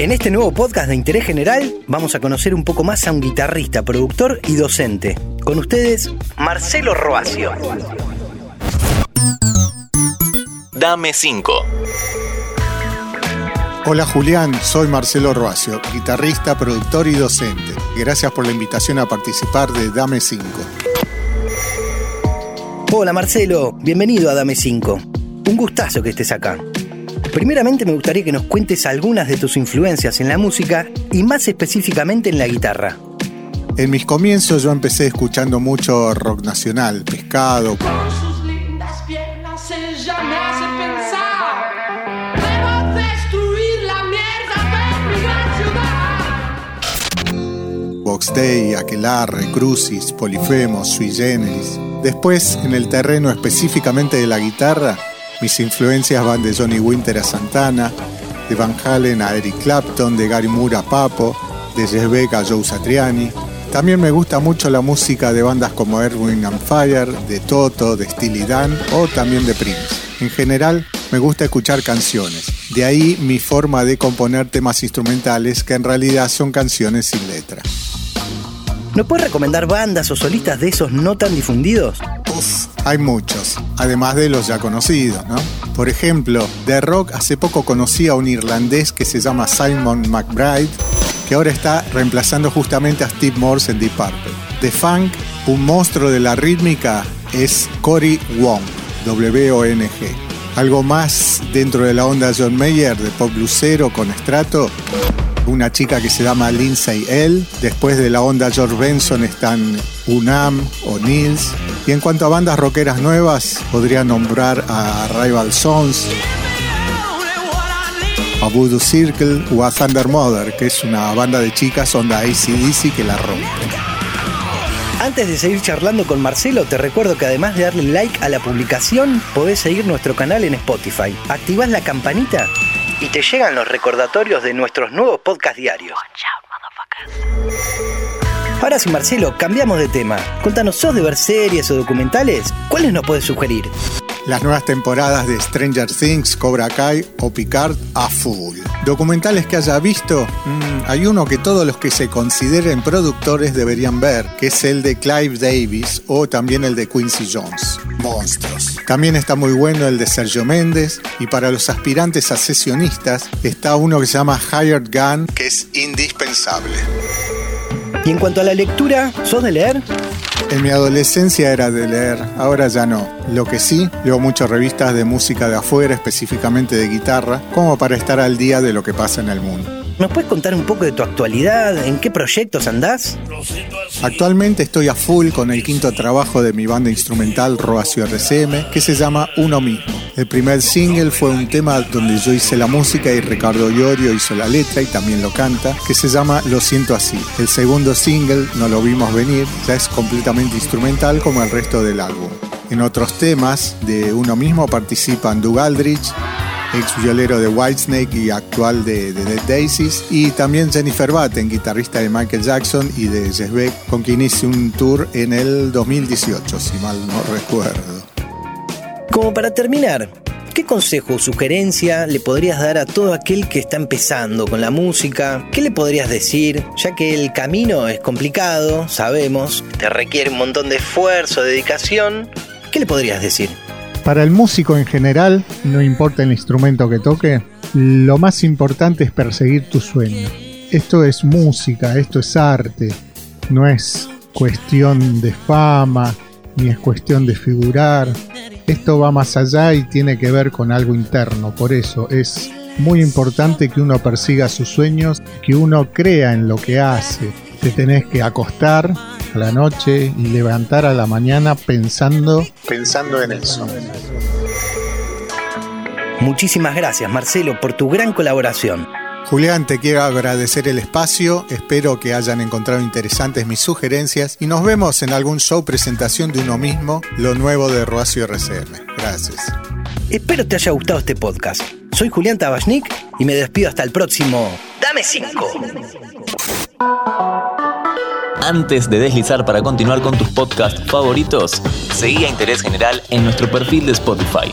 En este nuevo podcast de Interés General vamos a conocer un poco más a un guitarrista, productor y docente. Con ustedes, Marcelo Roacio. Dame 5. Hola Julián, soy Marcelo Roacio, guitarrista, productor y docente. Gracias por la invitación a participar de Dame 5. Hola Marcelo, bienvenido a Dame 5. Un gustazo que estés acá. Primeramente me gustaría que nos cuentes algunas de tus influencias en la música y más específicamente en la guitarra. En mis comienzos yo empecé escuchando mucho rock nacional, pescado. Box Day, Aquelarre, Crucis, Polifemo, Sui Generis. Después, en el terreno específicamente de la guitarra, mis influencias van de Johnny Winter a Santana, de Van Halen a Eric Clapton, de Gary Moore a Papo, de Jess Beck a Joe Satriani. También me gusta mucho la música de bandas como Erwin and Fire, de Toto, de Steely Dan o también de Prince. En general, me gusta escuchar canciones. De ahí mi forma de componer temas instrumentales que en realidad son canciones sin letra. ¿No puedes recomendar bandas o solistas de esos no tan difundidos? Hay muchos, además de los ya conocidos, ¿no? Por ejemplo, de rock hace poco conocí a un irlandés que se llama Simon McBride, que ahora está reemplazando justamente a Steve Morse en Deep Purple. De funk, un monstruo de la rítmica es Cory Wong, W-O-N-G. Algo más dentro de la onda John Mayer de pop bluesero con estrato, una chica que se llama Lindsay L. Después de la onda George Benson están Unam o Nils. Y en cuanto a bandas rockeras nuevas, podría nombrar a Rival Sons, a Voodoo Circle o a Thunder Mother, que es una banda de chicas onda ACDC que la rompe. Antes de seguir charlando con Marcelo, te recuerdo que además de darle like a la publicación, podés seguir nuestro canal en Spotify. Activás la campanita y te llegan los recordatorios de nuestros nuevos podcast diarios. Ahora sí, Marcelo, cambiamos de tema. Contanos, ¿sos de ver series o documentales? ¿Cuáles nos puedes sugerir? Las nuevas temporadas de Stranger Things, Cobra Kai o Picard a full. Documentales que haya visto, mm, hay uno que todos los que se consideren productores deberían ver, que es el de Clive Davis o también el de Quincy Jones. Monstruos. También está muy bueno el de Sergio Méndez y para los aspirantes a sesionistas está uno que se llama Hired Gun, que es indispensable. Y en cuanto a la lectura, ¿sos de leer? En mi adolescencia era de leer, ahora ya no. Lo que sí, leo muchas revistas de música de afuera, específicamente de guitarra, como para estar al día de lo que pasa en el mundo. ¿Nos puedes contar un poco de tu actualidad? ¿En qué proyectos andás? Actualmente estoy a full con el quinto trabajo de mi banda instrumental Roacio RCM, que se llama Uno mismo. El primer single fue un tema donde yo hice la música y Ricardo Llorio hizo la letra y también lo canta, que se llama Lo siento así. El segundo single, No lo vimos venir, ya es completamente instrumental como el resto del álbum. En otros temas de Uno mismo participan Doug Aldrich, ex violero de Whitesnake y actual de, The Dead Daisies, y también Jennifer Batten, guitarrista de Michael Jackson y de Jess Beck, con quien hice un tour en el 2018, si mal no recuerdo. Como para terminar, ¿qué consejo o sugerencia le podrías dar a todo aquel que está empezando con la música? ¿Qué le podrías decir? Ya que el camino es complicado, sabemos, te requiere un montón de esfuerzo, dedicación. ¿Qué le podrías decir? Para el músico en general, no importa el instrumento que toque, lo más importante es perseguir tu sueño. Esto es música, esto es arte, no es cuestión de fama, ni es cuestión de figurar. Esto va más allá y tiene que ver con algo interno, por eso es muy importante que uno persiga sus sueños, que uno crea en lo que hace. Te tenés que acostar a la noche y levantar a la mañana pensando, pensando en eso. Muchísimas gracias Marcelo por tu gran colaboración. Julián, te quiero agradecer el espacio, espero que hayan encontrado interesantes mis sugerencias y nos vemos en algún show presentación de uno mismo, lo nuevo de Roacio RCM. Gracias. Espero te haya gustado este podcast. Soy Julián Tabachnik y me despido hasta el próximo. Dame 5. Antes de deslizar para continuar con tus podcasts favoritos, seguí a Interés General en nuestro perfil de Spotify.